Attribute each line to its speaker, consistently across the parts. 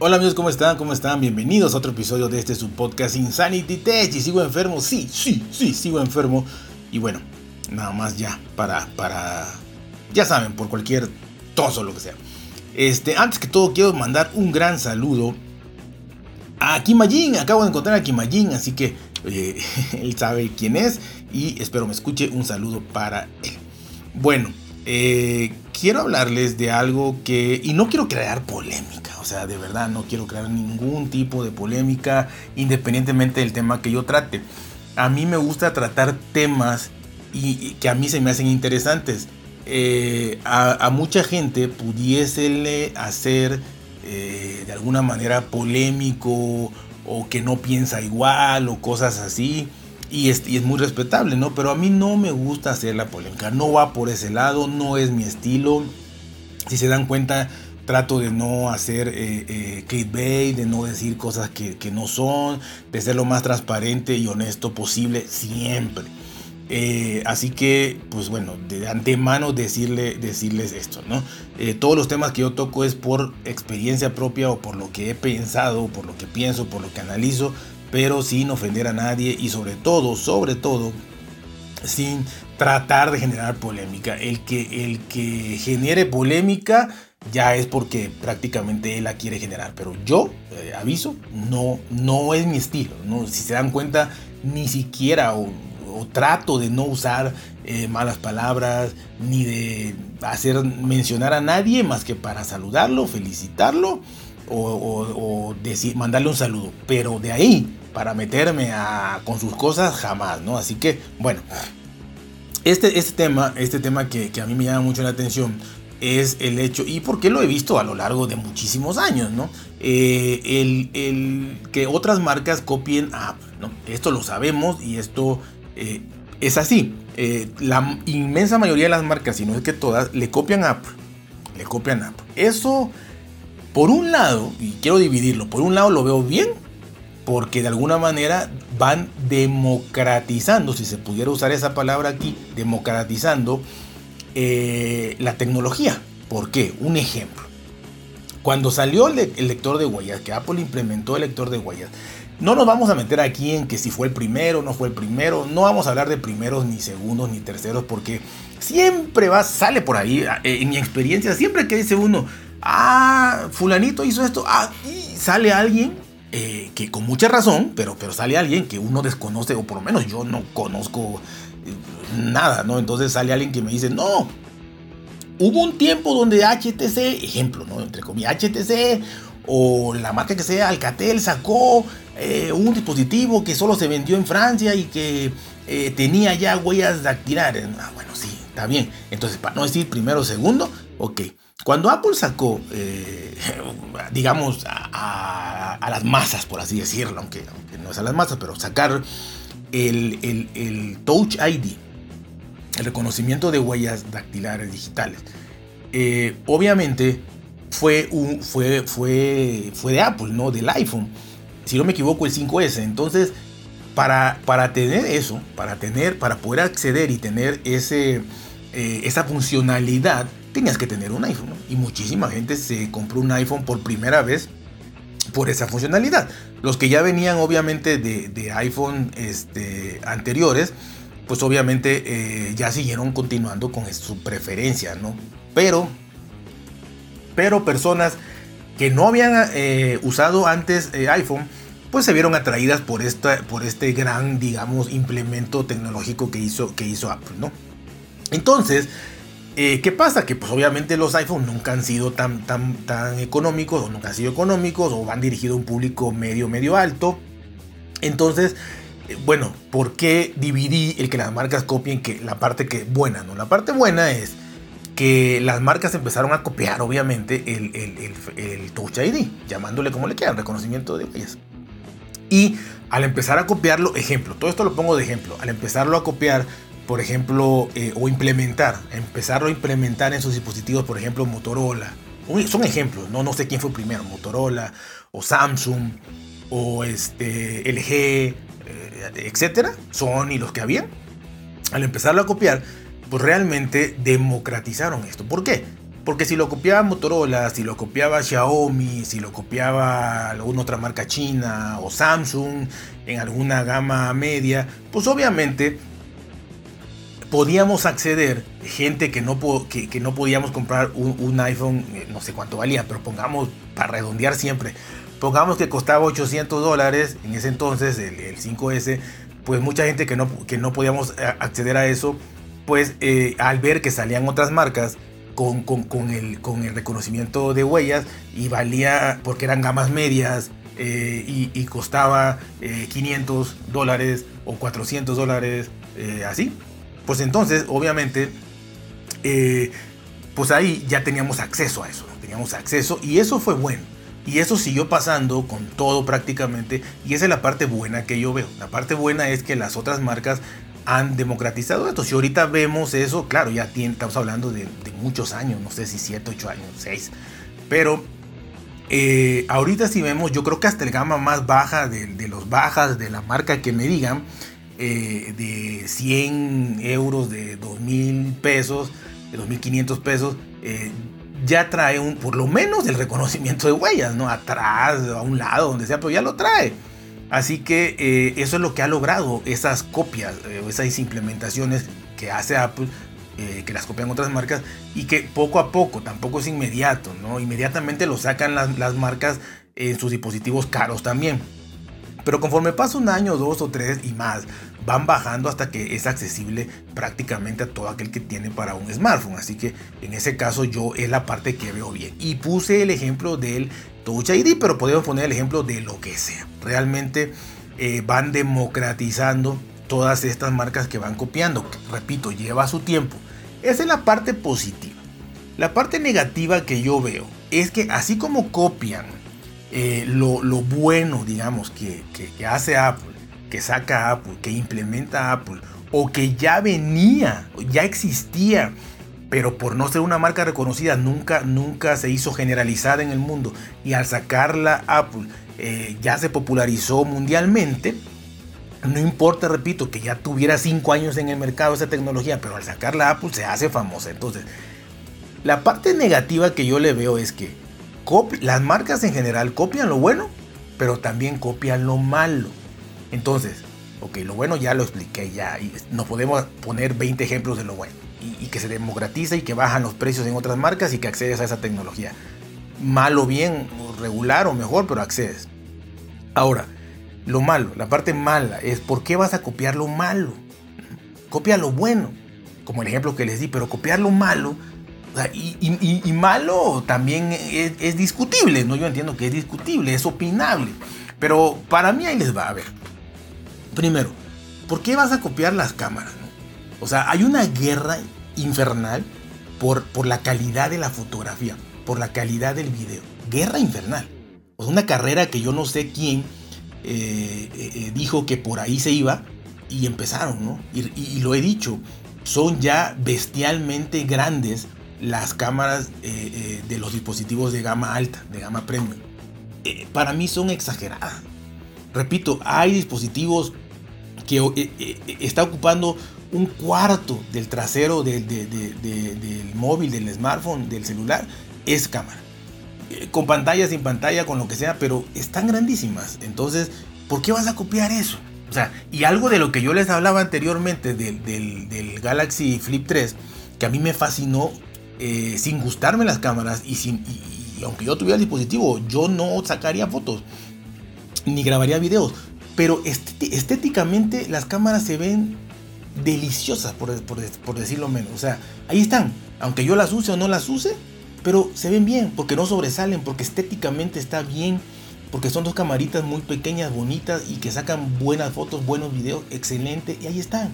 Speaker 1: Hola amigos, ¿cómo están? ¿Cómo están? Bienvenidos a otro episodio de este su podcast Insanity Tech. Y sigo enfermo, sí, sí, sí, sigo enfermo. Y bueno, nada más ya, para, para, ya saben, por cualquier tos o lo que sea. Este, antes que todo quiero mandar un gran saludo a Kimajin. Acabo de encontrar a Kimajin, así que él sabe quién es y espero me escuche. Un saludo para él. Bueno, eh, quiero hablarles de algo que, y no quiero crear polémica o sea, de verdad no quiero crear ningún tipo de polémica independientemente del tema que yo trate. A mí me gusta tratar temas y, que a mí se me hacen interesantes. Eh, a, mucha gente pudiese hacer eh, de alguna manera polémico o que no piensa igual o cosas así. Y es, muy respetable, ¿no? Pero a mí no me gusta hacer la polémica. No va por ese lado, no es mi estilo. Si se dan cuenta, trato de no hacer eh, eh, clickbait, de no decir cosas que, no son, de ser lo más transparente y honesto posible siempre. Eh, así que, pues bueno, de antemano decirle, decirles esto, ¿no? todos los temas que yo toco es por experiencia propia o por lo que he pensado, por lo que pienso, por lo que analizo, pero sin ofender a nadie y sobre todo, sobre todo, sin tratar de generar polémica. El que, el que genere polémica ya es porque prácticamente él la quiere generar. Pero yo, eh, aviso, no, no es mi estilo. ¿no? Si se dan cuenta, ni siquiera o, trato de no usar eh, malas palabras, ni de hacer mencionar a nadie más que para saludarlo, felicitarlo o, decir, mandarle un saludo. Pero de ahí, para meterme a, con sus cosas, jamás, ¿no? Así que, bueno. Este, este tema, este tema que, a mí me llama mucho la atención, es el hecho, y porque lo he visto a lo largo de muchísimos años, ¿no? Eh, el, que otras marcas copien a Apple, ¿no? Esto lo sabemos y esto eh, es así. Eh, la inmensa mayoría de las marcas, si no es que todas, le copian a Apple. Le copian a Apple. Eso, por un lado, y quiero dividirlo, por un lado lo veo bien, porque de alguna manera van democratizando, si se pudiera usar esa palabra aquí, democratizando eh, la tecnología. ¿Por qué? Un ejemplo. Cuando salió el, lector de huellas, que Apple implementó el lector de huellas, no nos vamos a meter aquí en que si fue el primero, no fue el primero, no vamos a hablar de primeros, ni segundos, ni terceros, porque siempre va, sale por ahí, eh, en mi experiencia, siempre que dice uno, ah, fulanito hizo esto, ah, y sale alguien eh, que con mucha razón, pero, pero sale alguien que uno desconoce, o por lo menos yo no conozco nada, ¿no? Entonces sale alguien que me dice, no, hubo un tiempo donde HTC, ejemplo, ¿no? Entre comillas, HTC o la marca que sea, Alcatel sacó eh, un dispositivo que solo se vendió en Francia y que eh, tenía ya huellas dactilares. Ah, bueno, sí, está bien. Entonces, para no decir primero o segundo, ok. Cuando Apple sacó, eh, digamos, a, las masas, por así decirlo, aunque, no es a las masas, pero sacar el, Touch ID, el reconocimiento de huellas dactilares digitales. Eh, obviamente fue, de Apple, ¿no? Del iPhone. Si no me equivoco, el 5S. Entonces, para, tener eso, para, tener, para poder acceder y tener eh, esa funcionalidad, tenías que tener un iPhone. Y muchísima gente se compró un iPhone por primera vez por esa funcionalidad. Los que ya venían obviamente de, iPhone este, anteriores, pues obviamente eh, ya siguieron continuando con su preferencia, ¿no? Pero, pero personas que no habían eh, usado antes eh, iPhone, pues se vieron atraídas por, esta, por este gran, digamos, implemento tecnológico que hizo, que hizo Apple, ¿no? Entonces, ¿qué pasa? Que pues obviamente los iPhone nunca han sido tan, tan, tan económicos, o nunca han sido económicos, o van dirigidos a un público medio, medio alto. Entonces, bueno, ¿por qué dividí el que las marcas copien que la parte que buena, no? La parte buena es que las marcas empezaron a copiar, obviamente, el, el, Touch ID, llamándole como le quieran, reconocimiento de huellas. Y al empezar a copiarlo, ejemplo, todo esto lo pongo de ejemplo, al empezarlo a copiar, por ejemplo, eh, o implementar, empezarlo a implementar en sus dispositivos, por ejemplo, Motorola. Son ejemplos, no, no sé quién fue primero, Motorola o Samsung o este, LG, etcétera, son y los que habían, al empezarlo a copiar, pues realmente democratizaron esto. ¿Por qué? Porque si lo copiaba Motorola, si lo copiaba Xiaomi, si lo copiaba alguna otra marca china o Samsung en alguna gama media, pues obviamente podíamos acceder, gente que no, que, no podíamos comprar un, iPhone, eh, no sé cuánto valía, pero pongamos, para redondear siempre, pongamos que costaba 800 dólares en ese entonces, el, 5S, pues mucha gente que no, que no podíamos eh, acceder a eso, pues eh, al ver que salían otras marcas, con, con, el, con, el, reconocimiento de huellas y valía, porque eran gamas medias y, y, costaba 500 dólares o 400 dólares, así, pues entonces, obviamente, eh, pues ahí ya teníamos acceso a eso, teníamos acceso y eso fue bueno. Y eso siguió pasando con todo prácticamente. Y esa es la parte buena que yo veo. La parte buena es que las otras marcas han democratizado esto. Si ahorita vemos eso, claro, ya estamos hablando de, muchos años, no sé si 7, 8 años, 6. Pero eh, ahorita si vemos, yo creo que hasta el gama más baja de, de los bajas de la marca que me digan, eh, de 100 euros, de 2.000 pesos, de 2.500 pesos, eh, ya trae un, por lo menos el reconocimiento de huellas, ¿no? Atrás, a un lado, donde sea, pero ya lo trae. Así que eh, eso es lo que ha logrado esas copias, esas implementaciones que hace Apple, que las copian otras marcas y que poco a poco, tampoco es inmediato, ¿no? Inmediatamente lo sacan las, las marcas en sus dispositivos caros también. Pero conforme pasa un año, dos o tres y más, van bajando hasta que es accesible prácticamente a todo aquel que tiene para un smartphone. Así que en ese caso yo es la parte que veo bien. Y puse el ejemplo del Touch ID, pero podemos poner el ejemplo de lo que sea. Realmente eh, van democratizando todas estas marcas que van copiando. Repito, lleva su tiempo. Esa es la parte positiva. La parte negativa que yo veo es que así como copian eh, lo, bueno, digamos, que, hace Apple, que saca Apple, que implementa Apple, o que ya venía, ya existía, pero por no ser una marca reconocida nunca, nunca se hizo generalizada en el mundo. Y al sacarla Apple eh, ya se popularizó mundialmente. No importa, repito, que ya tuviera 5 años en el mercado esa tecnología, pero al sacarla Apple se hace famosa. Entonces, la parte negativa que yo le veo es que las marcas en general copian lo bueno, pero también copian lo malo. Entonces, ok, lo bueno ya lo expliqué ya, y nos podemos poner 20 ejemplos de lo bueno, y, que se democratiza y que bajan los precios en otras marcas y que accedes a esa tecnología. Malo, bien, regular o mejor, pero accedes. Ahora, lo malo, la parte mala es por qué vas a copiar lo malo. Copia lo bueno, como el ejemplo que les di, pero copiar lo malo y, malo también es, discutible, ¿no? Yo entiendo que es discutible, es opinable. Pero para mí ahí les va a ver. Primero, ¿por qué vas a copiar las cámaras? O sea, hay una guerra infernal por, por la calidad de la fotografía, por la calidad del video. Guerra infernal. O sea, una carrera que yo no sé quién eh, eh, eh, dijo que por ahí se iba y empezaron, ¿no? y lo he dicho, son ya bestialmente grandes las cámaras de los dispositivos de gama alta, de gama premium. Para mí son exageradas. Repito, hay dispositivos que está ocupando un cuarto del trasero del móvil, del smartphone, del celular, es cámara. con pantalla, sin pantalla, con lo que sea, pero están grandísimas. Entonces, ¿por qué vas a copiar eso? O sea, y algo de lo que yo les hablaba anteriormente del, del Galaxy Flip 3, que a mí me fascinó eh, sin gustarme las cámaras y, sin, aunque yo tuviera el dispositivo, yo no sacaría fotos ni grabaría videos. Pero estéticamente las cámaras se ven deliciosas, por, por, decirlo menos. O sea, ahí están. Aunque yo las use o no las use, pero se ven bien, porque no sobresalen, porque estéticamente está bien, porque son dos camaritas muy pequeñas, bonitas y que sacan buenas fotos, buenos videos, excelente, y ahí están.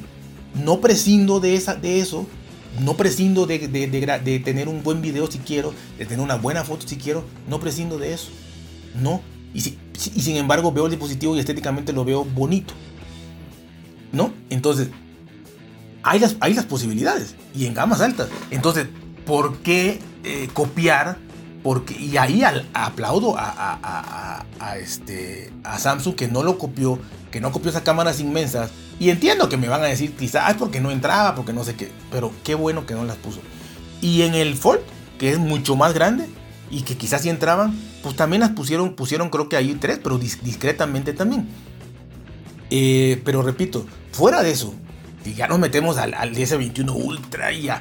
Speaker 1: No prescindo de, esa, de eso no prescindo de, tener un buen video si quiero, de tener una buena foto si quiero, no prescindo de eso. No. Y, sin embargo veo el dispositivo y estéticamente lo veo bonito. ¿No? Entonces, hay las, hay las posibilidades y en gamas altas. Entonces, ¿por qué eh, copiar? Porque, y ahí aplaudo a, a, este, a Samsung que no lo copió, que no copió esas cámaras inmensas y entiendo que me van a decir quizás porque no entraba, porque no sé qué, pero qué bueno que no las puso. Y en el Fold que es mucho más grande y que quizás si entraban, pues también las pusieron, pusieron creo que ahí tres, pero discretamente también. Eh, pero repito, fuera de eso, y ya nos metemos al, al DS21 Ultra y a,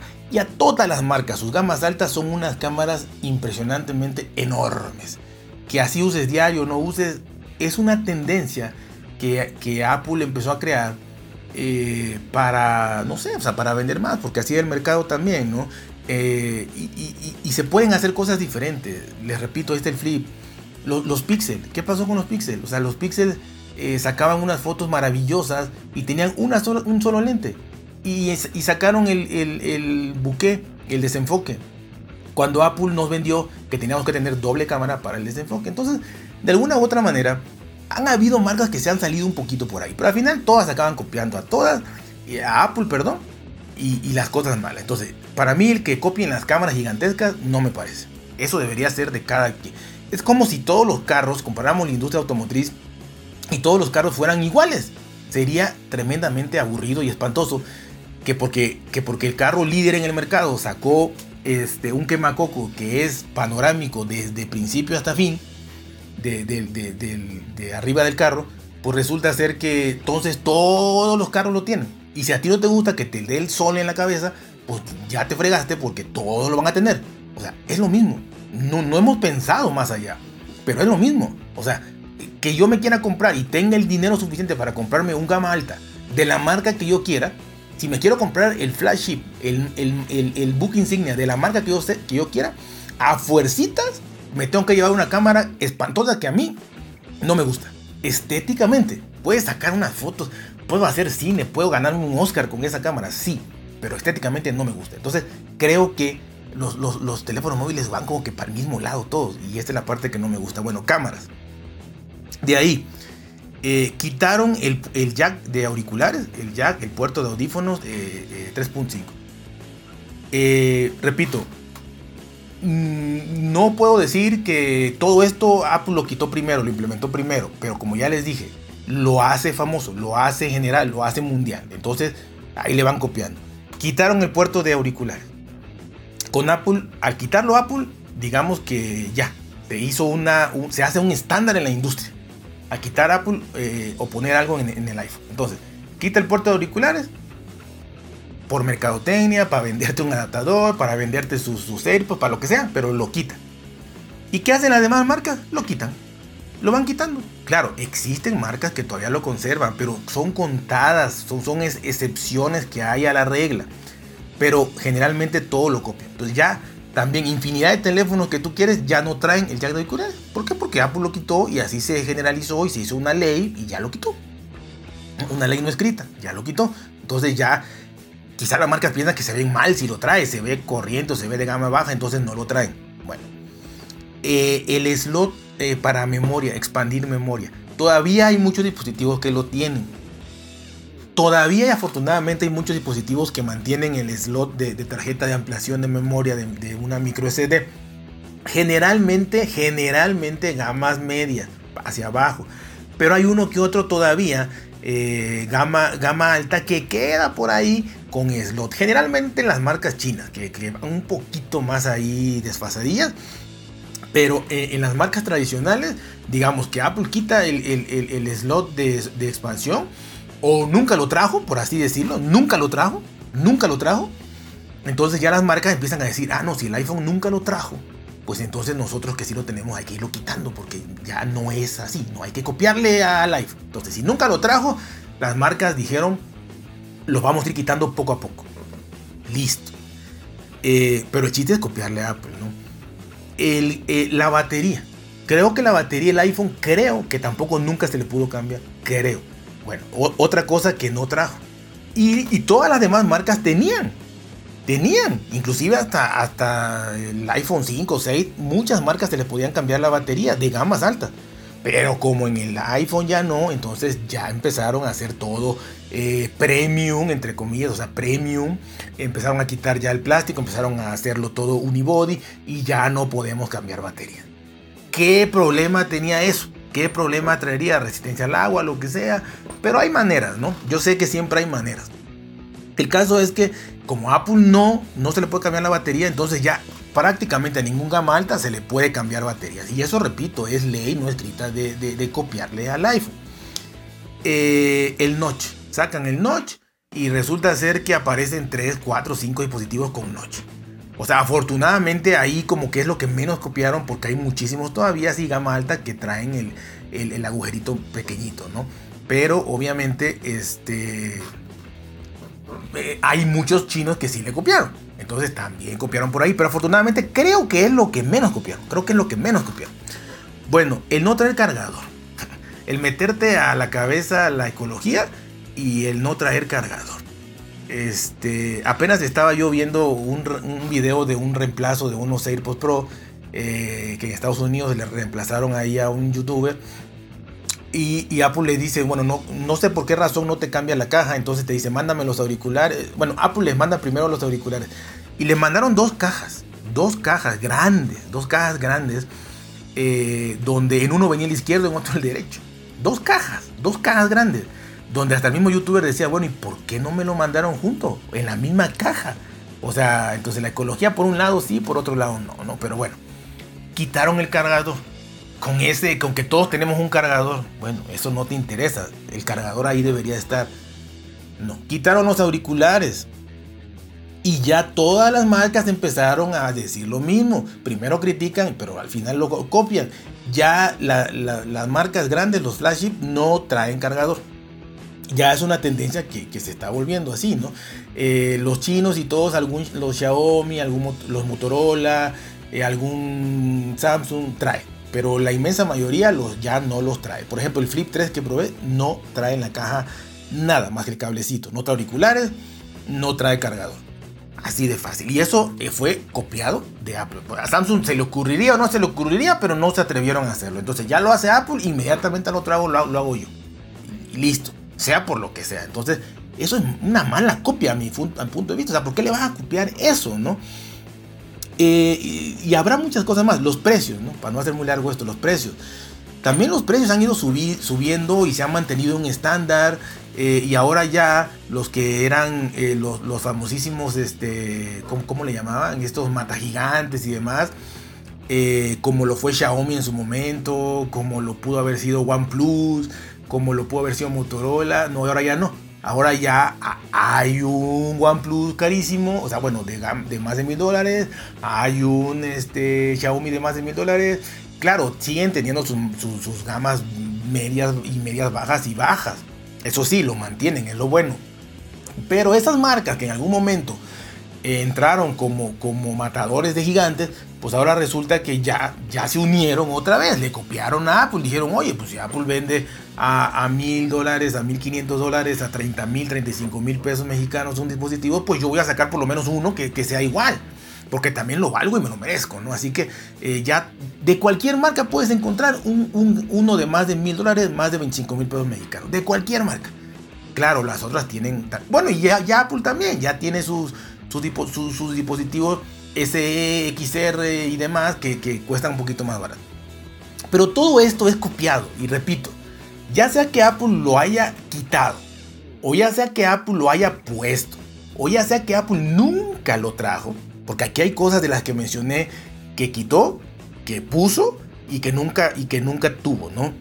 Speaker 1: todas las marcas, sus gamas altas son unas cámaras impresionantemente enormes. Que así uses diario no uses, es una tendencia que, que Apple empezó a crear eh, para, no sé, o sea, para vender más, porque así el mercado también, ¿no? Eh, y, se pueden hacer cosas diferentes. Les repito, este el flip. Los, los píxeles, ¿qué pasó con los píxeles? O sea, los píxeles eh, sacaban unas fotos maravillosas y tenían una un solo lente. Y, y sacaron el, el, el buque, el desenfoque. Cuando Apple nos vendió que teníamos que tener doble cámara para el desenfoque. Entonces, de alguna u otra manera, han habido marcas que se han salido un poquito por ahí. Pero al final todas acaban copiando a todas. A Apple, perdón. Y, las cosas malas. Entonces, para mí el que copien las cámaras gigantescas no me parece. Eso debería ser de cada... Es como si todos los carros, comparamos la industria automotriz, y todos los carros fueran iguales. Sería tremendamente aburrido y espantoso que porque, que porque el carro líder en el mercado sacó este, un quemacoco que es panorámico desde principio hasta fin, de, de, arriba del carro, pues resulta ser que entonces todos los carros lo tienen. Y si a ti no te gusta que te dé el sol en la cabeza, pues ya te fregaste porque todos lo van a tener. O sea, es lo mismo. No, no hemos pensado más allá, pero es lo mismo. O sea, que yo me quiera comprar y tenga el dinero suficiente para comprarme un gama alta de la marca que yo quiera, si me quiero comprar el flagship, el, el, el, book insignia de la marca que yo, que yo quiera, a fuercitas me tengo que llevar una cámara espantosa que a mí no me gusta. Estéticamente, puedes sacar unas fotos, puedo hacer cine, puedo ganar un Oscar con esa cámara, sí, pero estéticamente no me gusta. Entonces, creo que los, teléfonos móviles van como que para el mismo lado todos, y esta es la parte que no me gusta. Bueno, cámaras. De ahí, eh, quitaron el, jack de auriculares, el jack, el puerto de audífonos 3.5. Eh, eh, repito, mm, no puedo decir que todo esto Apple lo quitó primero, lo implementó primero, pero como ya les dije, lo hace famoso, lo hace general, lo hace mundial. Entonces ahí le van copiando. Quitaron el puerto de auriculares. Con Apple, al quitarlo Apple, digamos que ya, se hizo una, se hace un estándar en la industria a quitar Apple eh, o poner algo en, el iPhone. Entonces, quita el puerto de auriculares por mercadotecnia, para venderte un adaptador, para venderte sus, sus AirPods, para lo que sea, pero lo quita. ¿Y qué hacen las demás marcas? Lo quitan. Lo van quitando. Claro, existen marcas que todavía lo conservan, pero son contadas, son, son excepciones que hay a la regla. Pero generalmente todo lo copian. Entonces ya también infinidad de teléfonos que tú quieres ya no traen el jack de auriculares. ¿Por qué? Porque Apple lo quitó y así se generalizó y se hizo una ley y ya lo quitó. Una ley no escrita, ya lo quitó. Entonces ya quizá las marcas piensan que se ven mal si lo trae, se ve corriente, se ve de gama baja, entonces no lo traen. Bueno, eh, el slot eh, para memoria, expandir memoria. Todavía hay muchos dispositivos que lo tienen Todavía y afortunadamente hay muchos dispositivos que mantienen el slot de, tarjeta de ampliación de memoria de, una micro SD. Generalmente, generalmente gamas medias, hacia abajo. Pero hay uno que otro todavía, eh, gama, gama alta, que queda por ahí con slot. Generalmente las marcas chinas, que, van un poquito más ahí desfasadillas. Pero eh, en las marcas tradicionales, digamos que Apple quita el, slot de, de expansión o nunca lo trajo, por así decirlo, nunca lo trajo, nunca lo trajo. Entonces ya las marcas empiezan a decir, ah, no, si el iPhone nunca lo trajo, pues entonces nosotros que sí lo tenemos hay que irlo quitando porque ya no es así, no hay que copiarle al iPhone. Entonces si nunca lo trajo, las marcas dijeron, lo vamos a ir quitando poco a poco. Listo. Eh, pero el chiste es copiarle a Apple, ¿no? Eh, la batería. Creo que la batería del iPhone, creo que tampoco nunca se le pudo cambiar. Creo. Bueno, otra cosa que no trajo. Y, todas las demás marcas tenían. Tenían. Inclusive hasta, hasta el iPhone 5 o 6, muchas marcas se les podían cambiar la batería de gamas altas. Pero como en el iPhone ya no, entonces ya empezaron a hacer todo eh, premium, entre comillas, o sea, premium. Empezaron a quitar ya el plástico, empezaron a hacerlo todo unibody y ya no podemos cambiar batería. ¿Qué problema tenía eso? ¿Qué problema traería? Resistencia al agua, lo que sea. Pero hay maneras, ¿no? Yo sé que siempre hay maneras. El caso es que como Apple no, no se le puede cambiar la batería, entonces ya prácticamente a ningún gama alta se le puede cambiar baterías. Y eso, repito, es ley no escrita de, copiarle al iPhone. Eh, el notch. Sacan el notch y resulta ser que aparecen 3, 4, 5 dispositivos con notch. O sea, afortunadamente ahí como que es lo que menos copiaron porque hay muchísimos todavía así gama alta que traen el, agujerito pequeñito, ¿no? Pero obviamente este, eh, hay muchos chinos que sí le copiaron. Entonces también copiaron por ahí. Pero afortunadamente creo que es lo que menos copiaron. Creo que es lo que menos copiaron. Bueno, el no traer cargador. El meterte a la cabeza la ecología y el no traer cargador. Este, apenas estaba yo viendo un, video de un reemplazo de unos AirPods Pro eh, que en Estados Unidos le reemplazaron ahí a un youtuber. Y, Apple le dice, bueno, no, no sé por qué razón no te cambia la caja. Entonces te dice, mándame los auriculares. Bueno, Apple les manda primero los auriculares. Y le mandaron dos cajas, dos cajas grandes, dos cajas grandes, eh, donde en uno venía el izquierdo y en otro el derecho. Dos cajas, dos cajas grandes donde hasta el mismo youtuber decía, bueno, ¿y por qué no me lo mandaron junto? En la misma caja. O sea, entonces la ecología por un lado sí, por otro lado no, ¿no? Pero bueno, quitaron el cargador. Con ese, con que todos tenemos un cargador. Bueno, eso no te interesa. El cargador ahí debería estar. No, quitaron los auriculares. Y ya todas las marcas empezaron a decir lo mismo. Primero critican, pero al final lo copian. Ya las marcas grandes, los flagship, no traen cargador ya es una tendencia que, se está volviendo así, ¿no? Eh, los chinos y todos, algún, los Xiaomi, algún, los Motorola, eh, algún Samsung trae, pero la inmensa mayoría los, ya no los trae. Por ejemplo, el Flip 3 que probé no trae en la caja nada más que el cablecito, no trae auriculares, no trae cargador. Así de fácil. Y eso eh, fue copiado de Apple. A Samsung se le ocurriría o no se le ocurriría, pero no se atrevieron a hacerlo. Entonces ya lo hace Apple, inmediatamente lo trago, lo, lo hago yo. Y listo sea por lo que sea. Entonces, eso es una mala copia a mi, punto de vista. O sea, ¿por qué le vas a copiar eso, no? Eh, y, habrá muchas cosas más. Los precios. Para no hacer muy largo esto, los precios. También los precios han ido subiendo y se han mantenido un estándar. Eh, y ahora ya los que eran eh, los, famosísimos, este, ¿cómo, le llamaban? Estos matagigantes y demás. como lo fue Xiaomi en su momento, como lo pudo haber sido OnePlus, como lo pudo haber sido Motorola, no, ahora ya no. Ahora ya hay un OnePlus carísimo, o sea, bueno, de, más de mil dólares, hay un este, Xiaomi de más de mil dólares. Claro, siguen teniendo sus gamas medias y medias bajas y bajas. Eso sí, lo mantienen, es lo bueno. Pero esas marcas que en algún momento entraron como, como matadores de gigantes, pues ahora resulta que ya, ya se unieron otra vez, le copiaron a Apple, dijeron, oye, pues si Apple vende a mil dólares, a mil quinientos dólares, a treinta mil, treinta y cinco mil pesos mexicanos un dispositivo, pues yo voy a sacar por lo menos uno que, sea igual. Porque también lo valgo y me lo merezco, ¿no? Así que eh, ya de cualquier marca puedes encontrar un, uno de más de mil dólares, más de 25 mil pesos mexicanos. De cualquier marca. Claro, las otras tienen... Bueno, y ya, Apple también, ya tiene sus, sus, sus, dispositivos SE, XR y demás que, que cuestan un poquito más barato. Pero todo esto es copiado, y repito, ya sea que Apple lo haya quitado, o ya sea que Apple lo haya puesto, o ya sea que Apple nunca lo trajo, porque aquí hay cosas de las que mencioné que quitó, que puso y que nunca, y que nunca tuvo, ¿no?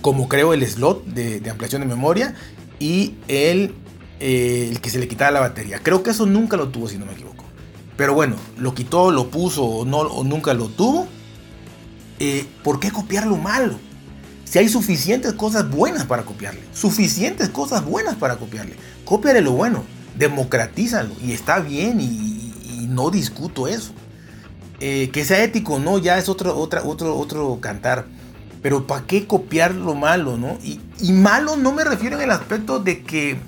Speaker 1: Como creo el slot de, ampliación de memoria y el, eh, el que se le quitaba la batería. Creo que eso nunca lo tuvo, si no me equivoco. Pero bueno, lo quitó, lo puso o, no, o nunca lo tuvo. Eh, ¿Por qué copiar lo malo? Si hay suficientes cosas buenas para copiarle, suficientes cosas buenas para copiarle, cópiale lo bueno, democratízalo y está bien y, no discuto eso. Eh, que sea ético, no, ya es otro, otro, otro cantar. Pero ¿para qué copiar lo malo, no? Y, malo no me refiero en el aspecto de que,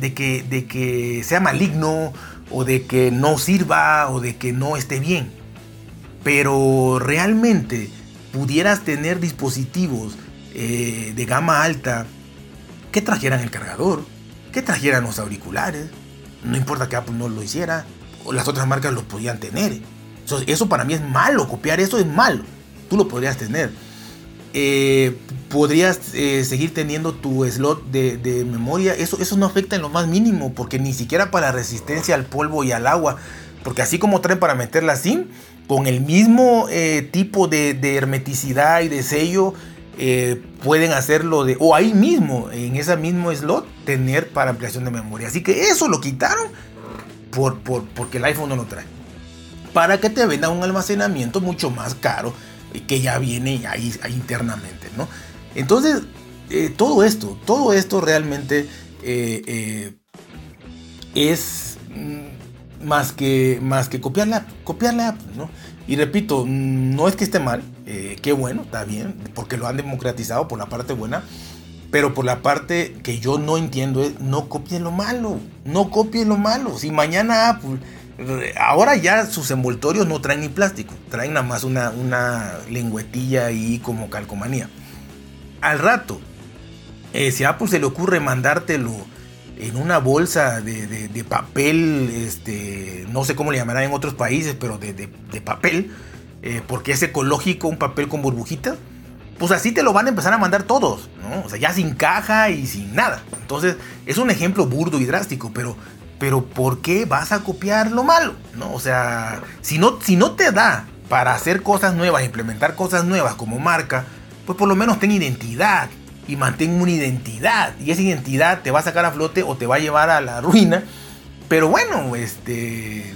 Speaker 1: de que, de que sea maligno o de que no sirva o de que no esté bien. Pero realmente pudieras tener dispositivos eh, de gama alta que trajeran el cargador, que trajeran los auriculares. No importa que Apple no lo hiciera, o las otras marcas lo podían tener. Eso, para mí es malo, copiar eso es malo. Tú lo podrías tener. Eh, podrías eh, seguir teniendo tu slot de, memoria. Eso, eso no afecta en lo más mínimo, porque ni siquiera para resistencia al polvo y al agua. Porque así como traen para meter la SIM, con el mismo eh, tipo de, hermeticidad y de sello, pueden hacerlo de, o ahí mismo, en ese mismo slot, tener para ampliación de memoria. Así que eso lo quitaron por, porque el iPhone no lo trae. Para que te venda un almacenamiento mucho más caro que ya viene ahí, internamente, ¿no? Entonces, eh, todo esto, todo esto realmente es mm, más que, más que copiar la, copiar la ¿no? Y repito, no es que esté mal, eh, qué bueno, está bien, porque lo han democratizado por la parte buena, pero por la parte que yo no entiendo es, no copien lo malo, no copien lo malo. Si mañana Apple, ahora ya sus envoltorios no traen ni plástico, traen nada más una, una lengüetilla ahí como calcomanía. Al rato, eh, si a Apple se le ocurre mandártelo en una bolsa de, papel, este, no sé cómo le llamarán en otros países, pero de, papel, eh, porque es ecológico, un papel con burbujitas, pues así te lo van a empezar a mandar todos, ¿no? O sea, ya sin caja y sin nada. Entonces, es un ejemplo burdo y drástico, pero, pero ¿por qué vas a copiar lo malo? ¿no? O sea, si no, si no te da para hacer cosas nuevas, implementar cosas nuevas como marca, pues por lo menos ten identidad, y mantén una identidad. Y esa identidad te va a sacar a flote o te va a llevar a la ruina. Pero bueno, este.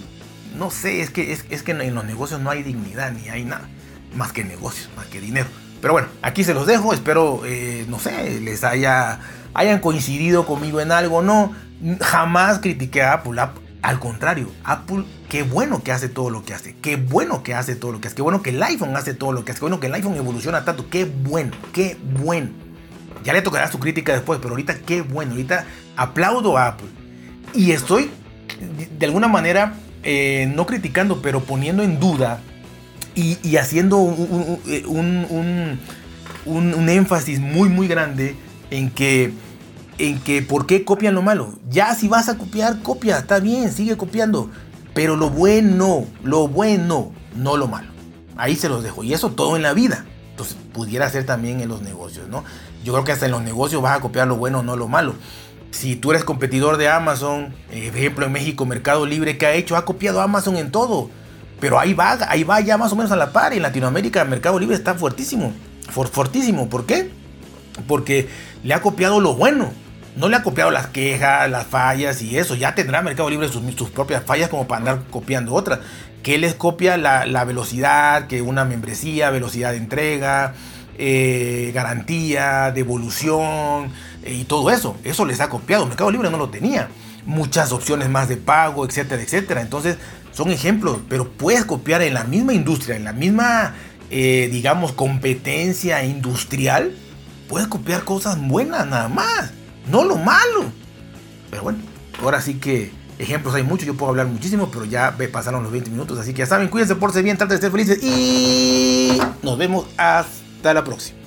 Speaker 1: No sé, es que, es, que en los negocios no hay dignidad ni hay nada. Más que negocios, más que dinero. Pero bueno, aquí se los dejo. Espero, eh, no sé, les haya, hayan coincidido conmigo en algo. No, jamás critiqué a Apple. Al contrario, Apple, qué bueno que hace todo lo que hace. Qué bueno que hace todo lo que hace. Qué bueno que el iPhone hace todo lo que hace. Qué bueno que el iPhone evoluciona tanto. Qué bueno, qué bueno. Ya le tocará su crítica después, pero ahorita qué bueno, ahorita aplaudo a Apple. Y estoy de alguna manera eh, no criticando, pero poniendo en duda y, haciendo un, un, énfasis muy, muy grande en que, en que, ¿por qué copian lo malo? Ya si vas a copiar, copia, está bien, sigue copiando. Pero lo bueno, lo bueno, no lo malo. Ahí se los dejo. Y eso todo en la vida. Entonces, pudiera ser también en los negocios, ¿no? Yo creo que hasta en los negocios vas a copiar lo bueno, no lo malo. Si tú eres competidor de Amazon, eh, ejemplo en México, Mercado Libre, ¿qué ha hecho? Ha copiado a Amazon en todo. Pero ahí va, ahí va ya más o menos a la par. En Latinoamérica, Mercado Libre está fuertísimo. fortísimo. ¿Por qué? Porque le ha copiado lo bueno. No le ha copiado las quejas, las fallas y eso. Ya tendrá Mercado Libre sus, propias fallas como para andar copiando otras. Que les copia la, la velocidad, que una membresía, velocidad de entrega, eh, garantía, devolución eh, y todo eso. Eso les ha copiado. Mercado Libre no lo tenía. Muchas opciones más de pago, etcétera, etcétera. Entonces son ejemplos, pero puedes copiar en la misma industria, en la misma, eh, digamos, competencia industrial. Puedes copiar cosas buenas nada más, no lo malo. Pero bueno, ahora sí que ejemplos hay muchos, yo puedo hablar muchísimo, pero ya pasaron los 20 minutos, así que ya saben, cuídense, por ser bien, traten de ser felices y nos vemos hasta hasta la próxima.